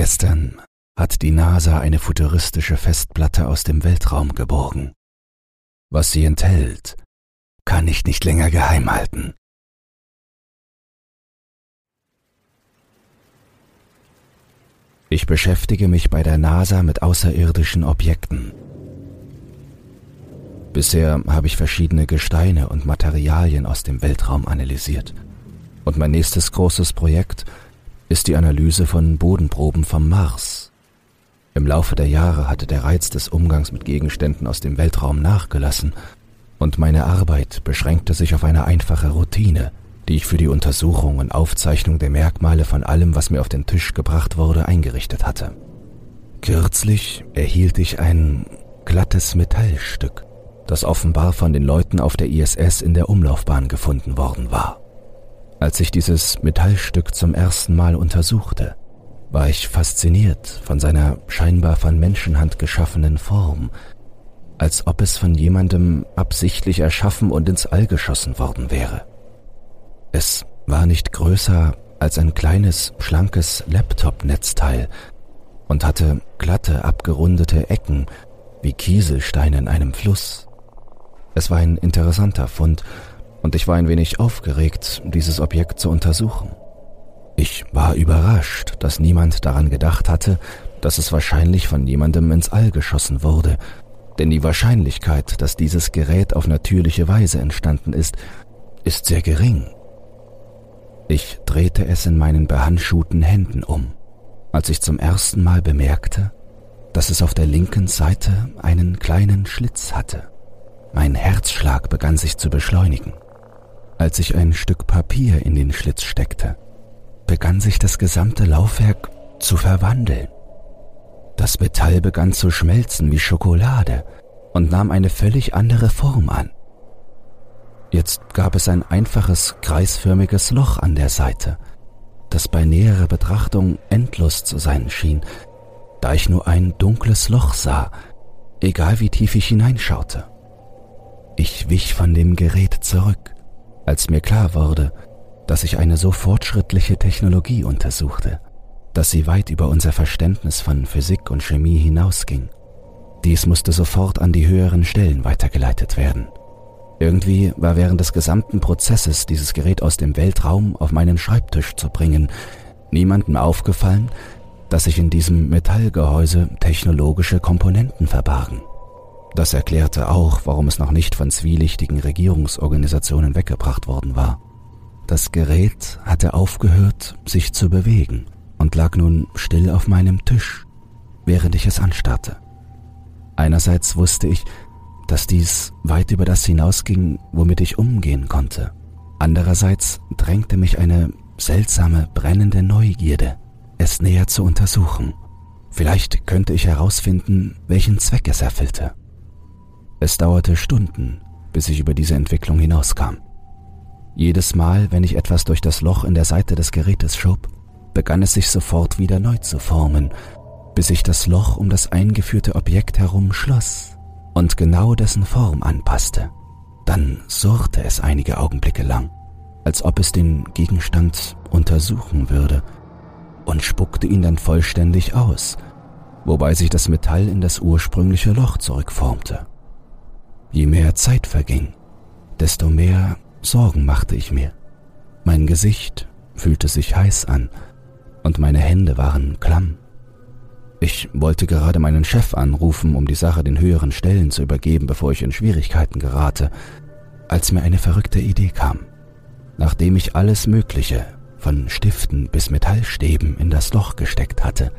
Gestern hat die NASA eine futuristische Festplatte aus dem Weltraum geborgen. Was sie enthält, kann ich nicht länger geheim halten. Ich beschäftige mich bei der NASA mit außerirdischen Objekten. Bisher habe ich verschiedene Gesteine und Materialien aus dem Weltraum analysiert. Und mein nächstes großes Projekt ist die Analyse von Bodenproben vom Mars. Im Laufe der Jahre hatte der Reiz des Umgangs mit Gegenständen aus dem Weltraum nachgelassen und meine Arbeit beschränkte sich auf eine einfache Routine, die ich für die Untersuchung und Aufzeichnung der Merkmale von allem, was mir auf den Tisch gebracht wurde, eingerichtet hatte. Kürzlich erhielt ich ein glattes Metallstück, das offenbar von den Leuten auf der ISS in der Umlaufbahn gefunden worden war. Als ich dieses Metallstück zum ersten Mal untersuchte, war ich fasziniert von seiner scheinbar von Menschenhand geschaffenen Form, als ob es von jemandem absichtlich erschaffen und ins All geschossen worden wäre. Es war nicht größer als ein kleines, schlankes Laptop-Netzteil und hatte glatte, abgerundete Ecken wie Kieselsteine in einem Fluss. Es war ein interessanter Fund und ich war ein wenig aufgeregt, dieses Objekt zu untersuchen. Ich war überrascht, dass niemand daran gedacht hatte, dass es wahrscheinlich von jemandem ins All geschossen wurde denn die Wahrscheinlichkeit, dass dieses Gerät auf natürliche Weise entstanden ist, ist sehr gering. Ich drehte es in meinen behandschuhten Händen um, als ich zum ersten Mal bemerkte, dass es auf der linken Seite einen kleinen Schlitz hatte. Mein Herzschlag begann sich zu beschleunigen. Als ich ein Stück Papier in den Schlitz steckte, begann sich das gesamte Laufwerk zu verwandeln. Das Metall begann zu schmelzen wie Schokolade und nahm eine völlig andere Form an. Jetzt gab es ein einfaches kreisförmiges Loch an der Seite, das bei näherer Betrachtung endlos zu sein schien, da ich nur ein dunkles Loch sah, egal wie tief ich hineinschaute. Ich wich von dem Gerät zurück, als mir klar wurde, dass ich eine so fortschrittliche Technologie untersuchte dass sie weit über unser Verständnis von Physik und Chemie hinausging. Dies musste sofort an die höheren Stellen weitergeleitet werden. Irgendwie war während des gesamten Prozesses, dieses Gerät aus dem Weltraum auf meinen Schreibtisch zu bringen, niemandem aufgefallen, dass sich in diesem Metallgehäuse technologische Komponenten verbargen. Das erklärte auch, warum es noch nicht von zwielichtigen Regierungsorganisationen weggebracht worden war. Das Gerät hatte aufgehört, sich zu bewegen und lag nun still auf meinem Tisch, während ich es anstarrte. Einerseits wusste ich, dass dies weit über das hinausging, womit ich umgehen konnte. Andererseits drängte mich eine seltsame, brennende Neugierde, es näher zu untersuchen. Vielleicht könnte ich herausfinden, welchen Zweck es erfüllte. Es dauerte Stunden, bis ich über diese Entwicklung hinauskam. Jedes Mal, wenn ich etwas durch das Loch in der Seite des Gerätes schob, begann es sich sofort wieder neu zu formen, bis sich das Loch um das eingeführte Objekt herum schloss und genau dessen Form anpasste. Dann surrte es einige Augenblicke lang, als ob es den Gegenstand untersuchen würde, und spuckte ihn dann vollständig aus, wobei sich das Metall in das ursprüngliche Loch zurückformte. Je mehr Zeit verging, desto mehr Sorgen machte ich mir. Mein Gesicht fühlte sich heiß an, und meine Hände waren klamm. Ich wollte gerade meinen Chef anrufen, um die Sache den höheren Stellen zu übergeben, bevor ich in Schwierigkeiten gerate, als mir eine verrückte Idee kam. Nachdem ich alles Mögliche, von Stiften bis Metallstäben, in das Loch gesteckt hatte,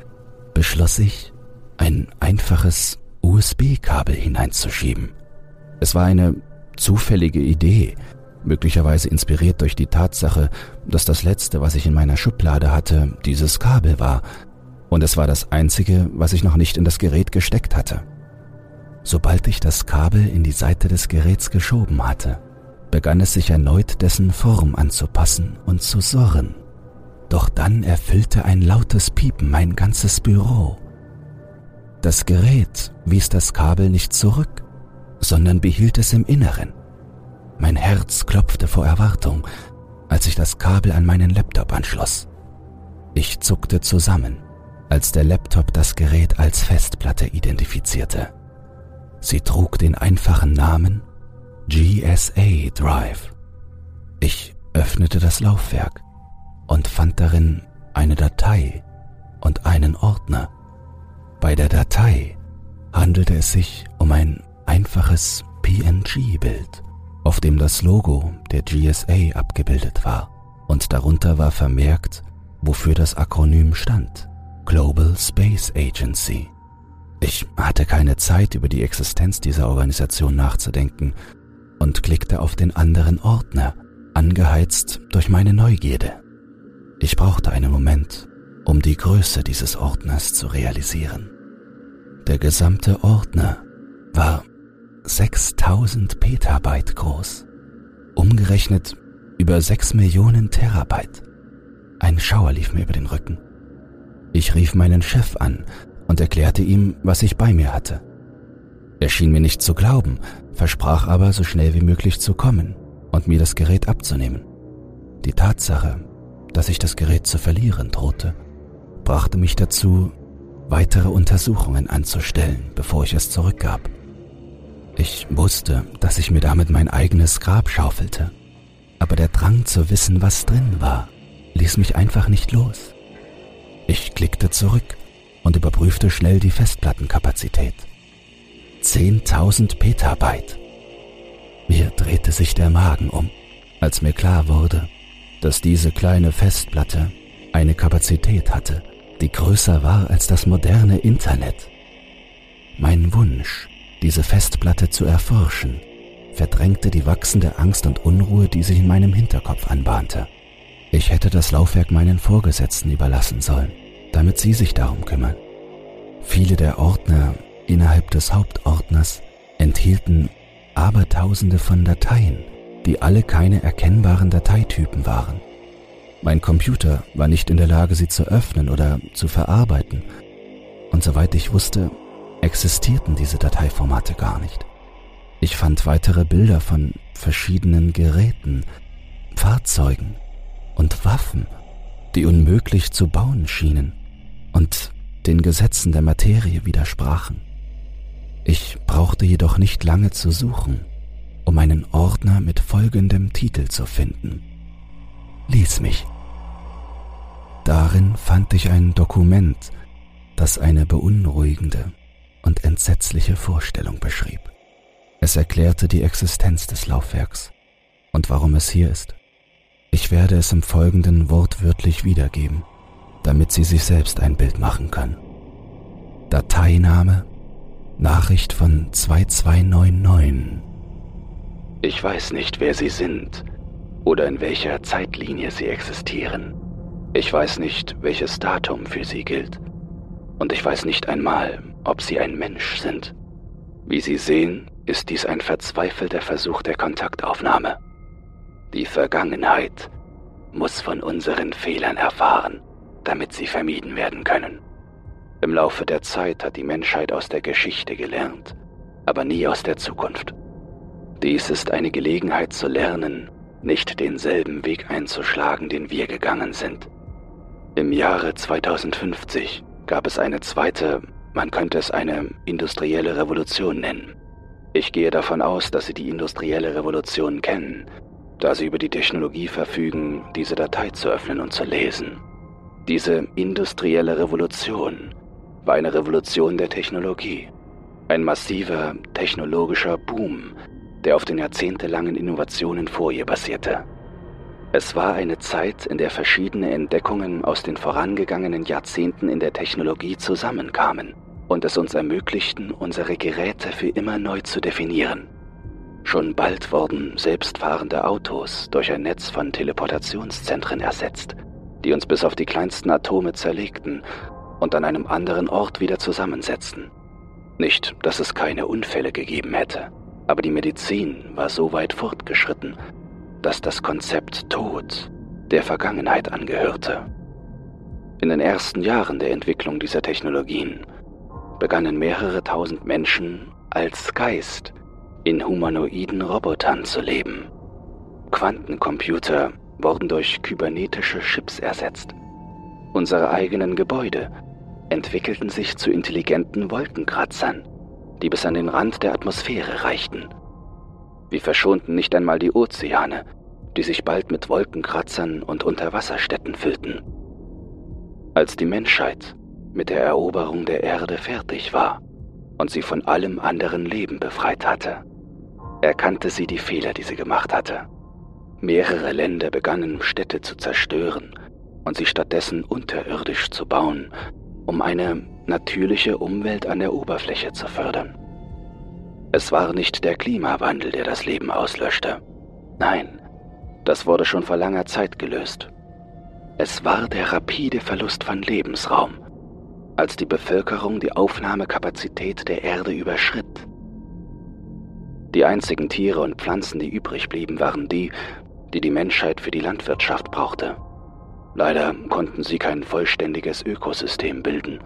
beschloss ich, ein einfaches USB-Kabel hineinzuschieben. Es war eine zufällige Idee, möglicherweise inspiriert durch die Tatsache, dass das letzte, was ich in meiner Schublade hatte, dieses Kabel war, und es war das einzige, was ich noch nicht in das Gerät gesteckt hatte. Sobald ich das Kabel in die Seite des Geräts geschoben hatte, begann es sich erneut dessen Form anzupassen und zu surren. Doch dann erfüllte ein lautes Piepen mein ganzes Büro. Das Gerät wies das Kabel nicht zurück, sondern behielt es im Inneren. Mein Herz klopfte vor Erwartung, als ich das Kabel an meinen Laptop anschloss. Ich zuckte zusammen, als der Laptop das Gerät als Festplatte identifizierte. Sie trug den einfachen Namen GSA Drive. Ich öffnete das Laufwerk und fand darin eine Datei und einen Ordner. Bei der Datei handelte es sich um ein einfaches PNG-Bild, auf dem das Logo der GSA abgebildet war und darunter war vermerkt, wofür das Akronym stand. Global Space Agency. Ich hatte keine Zeit, über die Existenz dieser Organisation nachzudenken und klickte auf den anderen Ordner, angeheizt durch meine Neugierde. Ich brauchte einen Moment, um die Größe dieses Ordners zu realisieren. Der gesamte Ordner war 6000 Petabyte groß, umgerechnet über 6 Millionen Terabyte. Ein Schauer lief mir über den Rücken. Ich rief meinen Chef an und erklärte ihm, was ich bei mir hatte. Er schien mir nicht zu glauben, versprach aber, so schnell wie möglich zu kommen und mir das Gerät abzunehmen. Die Tatsache, dass ich das Gerät zu verlieren drohte, brachte mich dazu, weitere Untersuchungen anzustellen, bevor ich es zurückgab. Ich wusste, dass ich mir damit mein eigenes Grab schaufelte, aber der Drang zu wissen, was drin war, ließ mich einfach nicht los. Ich klickte zurück und überprüfte schnell die Festplattenkapazität. 10.000 Petabyte. Mir drehte sich der Magen um, als mir klar wurde, dass diese kleine Festplatte eine Kapazität hatte, die größer war als das moderne Internet. Mein Wunsch, diese Festplatte zu erforschen, verdrängte die wachsende Angst und Unruhe, die sich in meinem Hinterkopf anbahnte. Ich hätte das Laufwerk meinen Vorgesetzten überlassen sollen, damit sie sich darum kümmern. Viele der Ordner innerhalb des Hauptordners enthielten Abertausende von Dateien, die alle keine erkennbaren Dateitypen waren. Mein Computer war nicht in der Lage, sie zu öffnen oder zu verarbeiten. Und soweit ich wusste, existierten diese Dateiformate gar nicht. Ich fand weitere Bilder von verschiedenen Geräten, Fahrzeugen und Waffen, die unmöglich zu bauen schienen und den Gesetzen der Materie widersprachen. Ich brauchte jedoch nicht lange zu suchen, um einen Ordner mit folgendem Titel zu finden. Lies mich. Darin fand ich ein Dokument, das eine beunruhigende und entsetzliche Vorstellung beschrieb. Es erklärte die Existenz des Laufwerks und warum es hier ist. Ich werde es im Folgenden wortwörtlich wiedergeben, damit Sie sich selbst ein Bild machen können. Dateiname Nachricht von 2299 Ich weiß nicht, wer Sie sind oder in welcher Zeitlinie sie existieren. Ich weiß nicht, welches Datum für sie gilt. Und ich weiß nicht einmal, ob sie ein Mensch sind. Wie Sie sehen, ist dies ein verzweifelter Versuch der Kontaktaufnahme. Die Vergangenheit muss von unseren Fehlern erfahren, damit sie vermieden werden können. Im Laufe der Zeit hat die Menschheit aus der Geschichte gelernt, aber nie aus der Zukunft. Dies ist eine Gelegenheit zu lernen, nicht denselben Weg einzuschlagen, den wir gegangen sind. Im Jahre 2050 gab es eine zweite, man könnte es eine industrielle Revolution nennen. Ich gehe davon aus, dass Sie die industrielle Revolution kennen, da Sie über die Technologie verfügen, diese Datei zu öffnen und zu lesen. Diese industrielle Revolution war eine Revolution der Technologie, ein massiver technologischer Boom, der auf den jahrzehntelangen Innovationen vor ihr basierte. Es war eine Zeit, in der verschiedene Entdeckungen aus den vorangegangenen Jahrzehnten in der Technologie zusammenkamen und es uns ermöglichten, unsere Geräte für immer neu zu definieren. Schon bald wurden selbstfahrende Autos durch ein Netz von Teleportationszentren ersetzt, die uns bis auf die kleinsten Atome zerlegten und an einem anderen Ort wieder zusammensetzten. Nicht, dass es keine Unfälle gegeben hätte aber die Medizin war so weit fortgeschritten, dass das Konzept Tod der Vergangenheit angehörte. In den ersten Jahren der Entwicklung dieser Technologien begannen mehrere tausend Menschen als Geist in humanoiden Robotern zu leben. Quantencomputer wurden durch kybernetische Chips ersetzt. Unsere eigenen Gebäude entwickelten sich zu intelligenten Wolkenkratzern, die bis an den Rand der Atmosphäre reichten. Wir verschonten nicht einmal die Ozeane, die sich bald mit Wolkenkratzern und Unterwasserstädten füllten. Als die Menschheit mit der Eroberung der Erde fertig war und sie von allem anderen Leben befreit hatte, erkannte sie die Fehler, die sie gemacht hatte. Mehrere Länder begannen Städte zu zerstören und sie stattdessen unterirdisch zu bauen, um eine natürliche Umwelt an der Oberfläche zu fördern. Es war nicht der Klimawandel, der das Leben auslöschte. Nein, das wurde schon vor langer Zeit gelöst. Es war der rapide Verlust von Lebensraum, als die Bevölkerung die Aufnahmekapazität der Erde überschritt. Die einzigen Tiere und Pflanzen, die übrig blieben, waren die, die die Menschheit für die Landwirtschaft brauchte. Leider konnten sie kein vollständiges Ökosystem bilden,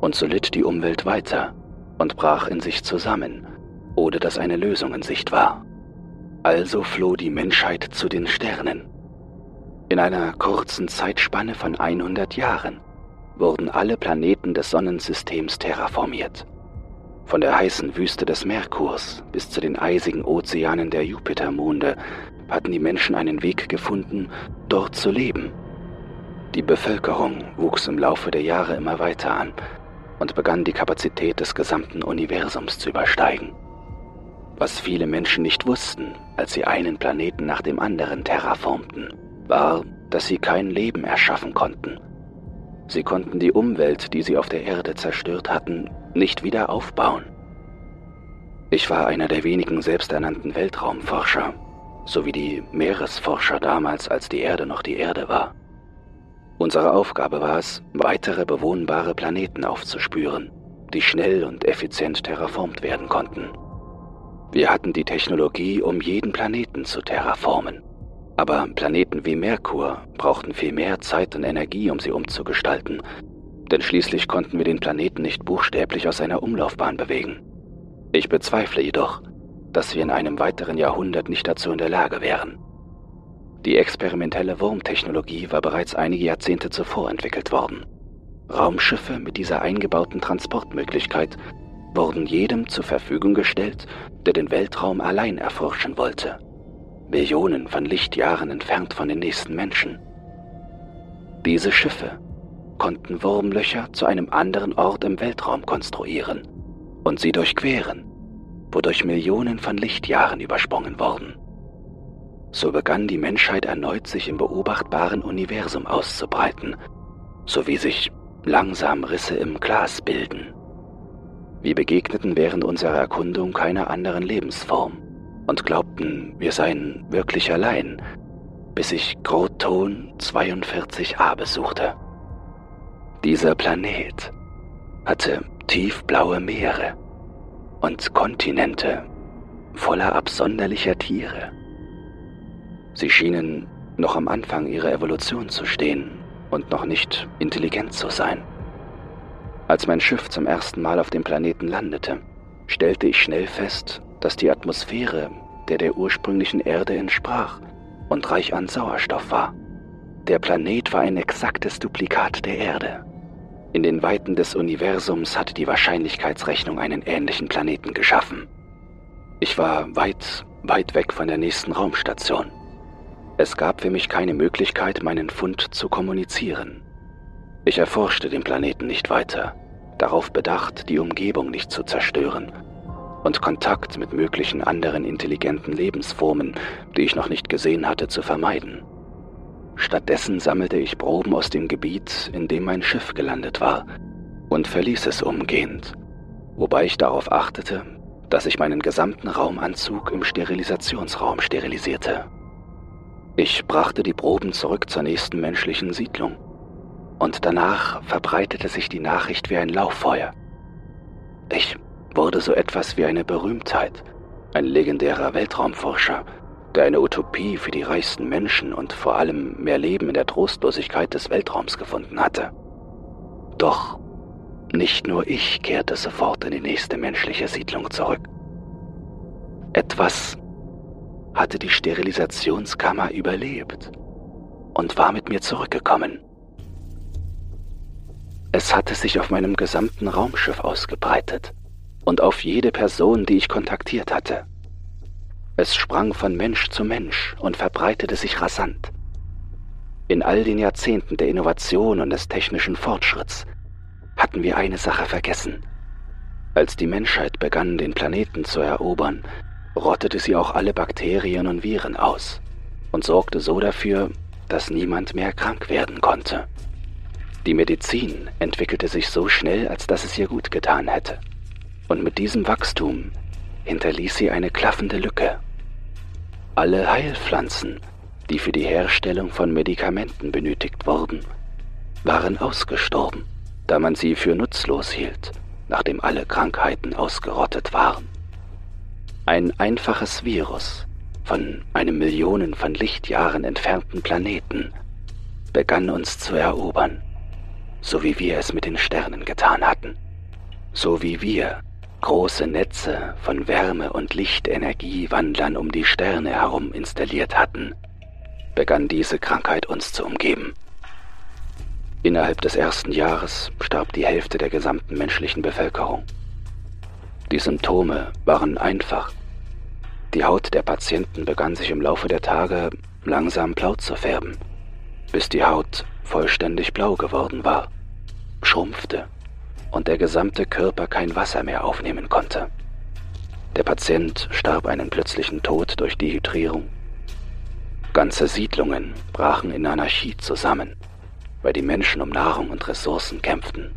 und so litt die Umwelt weiter und brach in sich zusammen, ohne dass eine Lösung in Sicht war. Also floh die Menschheit zu den Sternen. In einer kurzen Zeitspanne von 100 Jahren wurden alle Planeten des Sonnensystems terraformiert. Von der heißen Wüste des Merkurs bis zu den eisigen Ozeanen der Jupitermonde hatten die Menschen einen Weg gefunden, dort zu leben. Die Bevölkerung wuchs im Laufe der Jahre immer weiter an und begann die Kapazität des gesamten Universums zu übersteigen. Was viele Menschen nicht wussten, als sie einen Planeten nach dem anderen terraformten, war, dass sie kein Leben erschaffen konnten. Sie konnten die Umwelt, die sie auf der Erde zerstört hatten, nicht wieder aufbauen. Ich war einer der wenigen selbsternannten Weltraumforscher, sowie die Meeresforscher damals, als die Erde noch die Erde war. Unsere Aufgabe war es, weitere bewohnbare Planeten aufzuspüren, die schnell und effizient terraformt werden konnten. Wir hatten die Technologie, um jeden Planeten zu terraformen. Aber Planeten wie Merkur brauchten viel mehr Zeit und Energie, um sie umzugestalten. Denn schließlich konnten wir den Planeten nicht buchstäblich aus seiner Umlaufbahn bewegen. Ich bezweifle jedoch, dass wir in einem weiteren Jahrhundert nicht dazu in der Lage wären. Die experimentelle Wurmtechnologie war bereits einige Jahrzehnte zuvor entwickelt worden. Raumschiffe mit dieser eingebauten Transportmöglichkeit wurden jedem zur Verfügung gestellt, der den Weltraum allein erforschen wollte. Millionen von Lichtjahren entfernt von den nächsten Menschen. Diese Schiffe konnten Wurmlöcher zu einem anderen Ort im Weltraum konstruieren und sie durchqueren, wodurch Millionen von Lichtjahren übersprungen wurden. So begann die Menschheit erneut sich im beobachtbaren Universum auszubreiten, sowie sich langsam Risse im Glas bilden. Wir begegneten während unserer Erkundung keiner anderen Lebensform und glaubten, wir seien wirklich allein, bis ich Groton 42a besuchte. Dieser Planet hatte tiefblaue Meere und Kontinente voller absonderlicher Tiere. Sie schienen noch am Anfang ihrer Evolution zu stehen und noch nicht intelligent zu sein. Als mein Schiff zum ersten Mal auf dem Planeten landete, stellte ich schnell fest, dass die Atmosphäre der der ursprünglichen Erde entsprach und reich an Sauerstoff war. Der Planet war ein exaktes Duplikat der Erde. In den Weiten des Universums hatte die Wahrscheinlichkeitsrechnung einen ähnlichen Planeten geschaffen. Ich war weit, weit weg von der nächsten Raumstation. Es gab für mich keine Möglichkeit, meinen Fund zu kommunizieren. Ich erforschte den Planeten nicht weiter, darauf bedacht, die Umgebung nicht zu zerstören und Kontakt mit möglichen anderen intelligenten Lebensformen, die ich noch nicht gesehen hatte, zu vermeiden. Stattdessen sammelte ich Proben aus dem Gebiet, in dem mein Schiff gelandet war, und verließ es umgehend, wobei ich darauf achtete, dass ich meinen gesamten Raumanzug im Sterilisationsraum sterilisierte. Ich brachte die Proben zurück zur nächsten menschlichen Siedlung und danach verbreitete sich die Nachricht wie ein Lauffeuer. Ich wurde so etwas wie eine Berühmtheit, ein legendärer Weltraumforscher, der eine Utopie für die reichsten Menschen und vor allem mehr Leben in der Trostlosigkeit des Weltraums gefunden hatte. Doch nicht nur ich kehrte sofort in die nächste menschliche Siedlung zurück. Etwas hatte die Sterilisationskammer überlebt und war mit mir zurückgekommen. Es hatte sich auf meinem gesamten Raumschiff ausgebreitet und auf jede Person, die ich kontaktiert hatte. Es sprang von Mensch zu Mensch und verbreitete sich rasant. In all den Jahrzehnten der Innovation und des technischen Fortschritts hatten wir eine Sache vergessen. Als die Menschheit begann, den Planeten zu erobern, rottete sie auch alle Bakterien und Viren aus und sorgte so dafür, dass niemand mehr krank werden konnte. Die Medizin entwickelte sich so schnell, als dass es ihr gut getan hätte. Und mit diesem Wachstum hinterließ sie eine klaffende Lücke. Alle Heilpflanzen, die für die Herstellung von Medikamenten benötigt wurden, waren ausgestorben, da man sie für nutzlos hielt, nachdem alle Krankheiten ausgerottet waren. Ein einfaches Virus von einem Millionen von Lichtjahren entfernten Planeten begann uns zu erobern, so wie wir es mit den Sternen getan hatten, so wie wir große Netze von Wärme- und Lichtenergiewandlern um die Sterne herum installiert hatten, begann diese Krankheit uns zu umgeben. Innerhalb des ersten Jahres starb die Hälfte der gesamten menschlichen Bevölkerung. Die Symptome waren einfach. Die Haut der Patienten begann sich im Laufe der Tage langsam blau zu färben, bis die Haut vollständig blau geworden war, schrumpfte und der gesamte Körper kein Wasser mehr aufnehmen konnte. Der Patient starb einen plötzlichen Tod durch Dehydrierung. Ganze Siedlungen brachen in Anarchie zusammen, weil die Menschen um Nahrung und Ressourcen kämpften.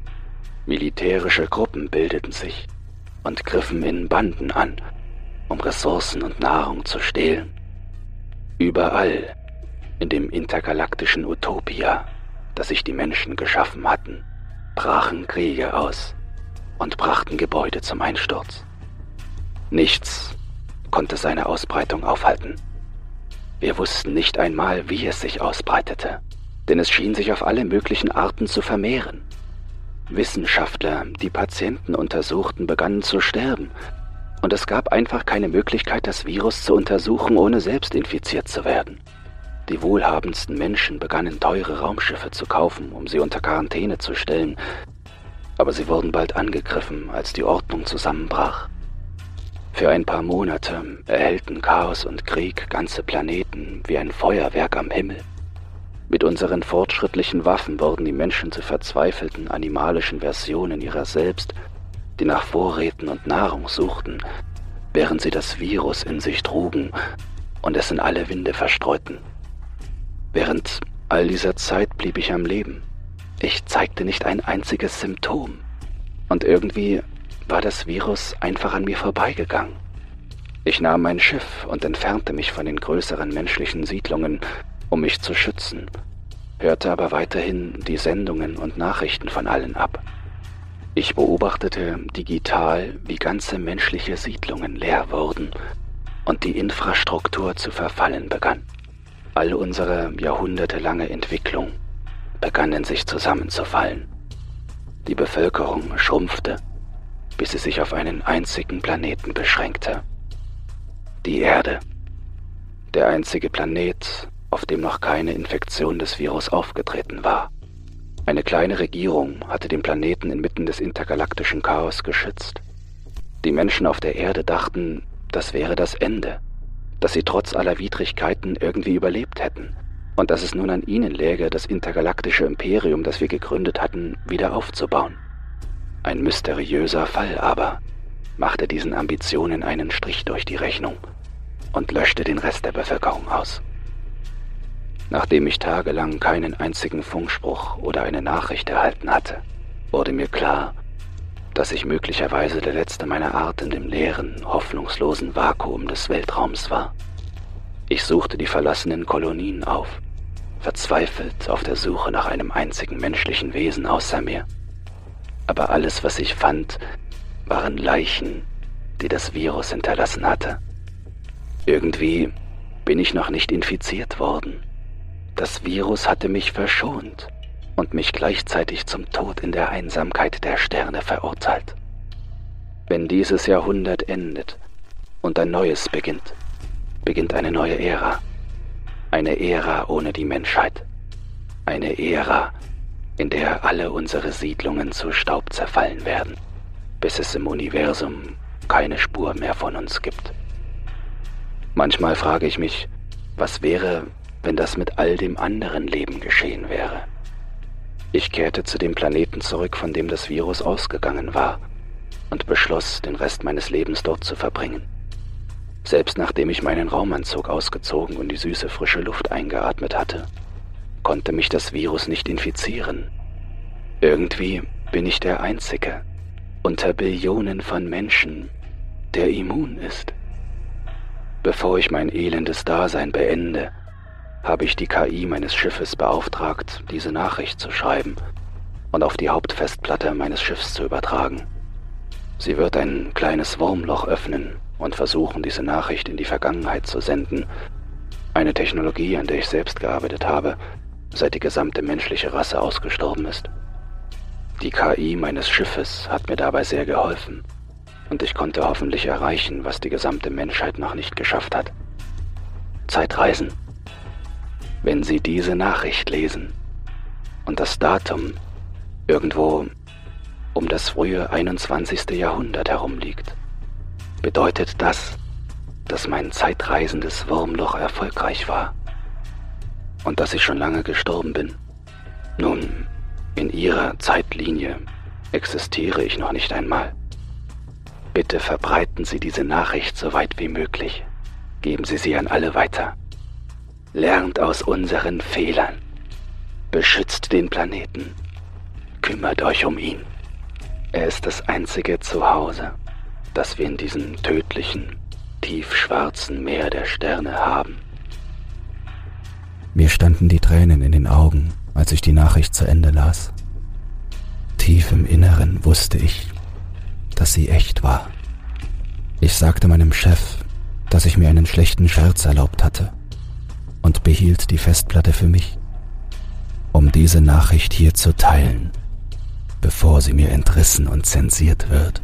Militärische Gruppen bildeten sich und griffen in Banden an, um Ressourcen und Nahrung zu stehlen. Überall in dem intergalaktischen Utopia, das sich die Menschen geschaffen hatten, brachen Kriege aus und brachten Gebäude zum Einsturz. Nichts konnte seine Ausbreitung aufhalten. Wir wussten nicht einmal, wie es sich ausbreitete, denn es schien sich auf alle möglichen Arten zu vermehren. Wissenschaftler, die Patienten untersuchten, begannen zu sterben, und es gab einfach keine Möglichkeit, das Virus zu untersuchen, ohne selbst infiziert zu werden. Die wohlhabendsten Menschen begannen teure Raumschiffe zu kaufen, um sie unter Quarantäne zu stellen, aber sie wurden bald angegriffen, als die Ordnung zusammenbrach. Für ein paar Monate erhellten Chaos und Krieg ganze Planeten wie ein Feuerwerk am Himmel. Mit unseren fortschrittlichen Waffen wurden die Menschen zu verzweifelten animalischen Versionen ihrer selbst, die nach Vorräten und Nahrung suchten, während sie das Virus in sich trugen und es in alle Winde verstreuten. Während all dieser Zeit blieb ich am Leben. Ich zeigte nicht ein einziges Symptom. Und irgendwie war das Virus einfach an mir vorbeigegangen. Ich nahm mein Schiff und entfernte mich von den größeren menschlichen Siedlungen, um mich zu schützen, hörte aber weiterhin die Sendungen und Nachrichten von allen ab. Ich beobachtete digital, wie ganze menschliche Siedlungen leer wurden und die Infrastruktur zu verfallen begann. All unsere jahrhundertelange Entwicklung begann in sich zusammenzufallen. Die Bevölkerung schrumpfte, bis sie sich auf einen einzigen Planeten beschränkte. Die Erde. Der einzige Planet, auf dem noch keine Infektion des Virus aufgetreten war. Eine kleine Regierung hatte den Planeten inmitten des intergalaktischen Chaos geschützt. Die Menschen auf der Erde dachten, das wäre das Ende dass sie trotz aller Widrigkeiten irgendwie überlebt hätten und dass es nun an ihnen läge, das intergalaktische Imperium, das wir gegründet hatten, wieder aufzubauen. Ein mysteriöser Fall aber machte diesen Ambitionen einen Strich durch die Rechnung und löschte den Rest der Bevölkerung aus. Nachdem ich tagelang keinen einzigen Funkspruch oder eine Nachricht erhalten hatte, wurde mir klar, dass ich möglicherweise der letzte meiner Art in dem leeren, hoffnungslosen Vakuum des Weltraums war. Ich suchte die verlassenen Kolonien auf, verzweifelt auf der Suche nach einem einzigen menschlichen Wesen außer mir. Aber alles, was ich fand, waren Leichen, die das Virus hinterlassen hatte. Irgendwie bin ich noch nicht infiziert worden. Das Virus hatte mich verschont und mich gleichzeitig zum Tod in der Einsamkeit der Sterne verurteilt. Wenn dieses Jahrhundert endet und ein neues beginnt, beginnt eine neue Ära. Eine Ära ohne die Menschheit. Eine Ära, in der alle unsere Siedlungen zu Staub zerfallen werden, bis es im Universum keine Spur mehr von uns gibt. Manchmal frage ich mich, was wäre, wenn das mit all dem anderen Leben geschehen wäre. Ich kehrte zu dem Planeten zurück, von dem das Virus ausgegangen war, und beschloss, den Rest meines Lebens dort zu verbringen. Selbst nachdem ich meinen Raumanzug ausgezogen und die süße frische Luft eingeatmet hatte, konnte mich das Virus nicht infizieren. Irgendwie bin ich der Einzige unter Billionen von Menschen, der immun ist. Bevor ich mein elendes Dasein beende, habe ich die KI meines Schiffes beauftragt, diese Nachricht zu schreiben und auf die Hauptfestplatte meines Schiffs zu übertragen. Sie wird ein kleines Wurmloch öffnen und versuchen, diese Nachricht in die Vergangenheit zu senden, eine Technologie, an der ich selbst gearbeitet habe, seit die gesamte menschliche Rasse ausgestorben ist. Die KI meines Schiffes hat mir dabei sehr geholfen und ich konnte hoffentlich erreichen, was die gesamte Menschheit noch nicht geschafft hat. Zeitreisen. Wenn Sie diese Nachricht lesen und das Datum irgendwo um das frühe 21. Jahrhundert herum liegt, bedeutet das, dass mein zeitreisendes Wurmloch erfolgreich war und dass ich schon lange gestorben bin. Nun, in Ihrer Zeitlinie existiere ich noch nicht einmal. Bitte verbreiten Sie diese Nachricht so weit wie möglich. Geben Sie sie an alle weiter. Lernt aus unseren Fehlern. Beschützt den Planeten. Kümmert euch um ihn. Er ist das einzige Zuhause, das wir in diesem tödlichen, tiefschwarzen Meer der Sterne haben. Mir standen die Tränen in den Augen, als ich die Nachricht zu Ende las. Tief im Inneren wusste ich, dass sie echt war. Ich sagte meinem Chef, dass ich mir einen schlechten Scherz erlaubt hatte und behielt die Festplatte für mich, um diese Nachricht hier zu teilen, bevor sie mir entrissen und zensiert wird.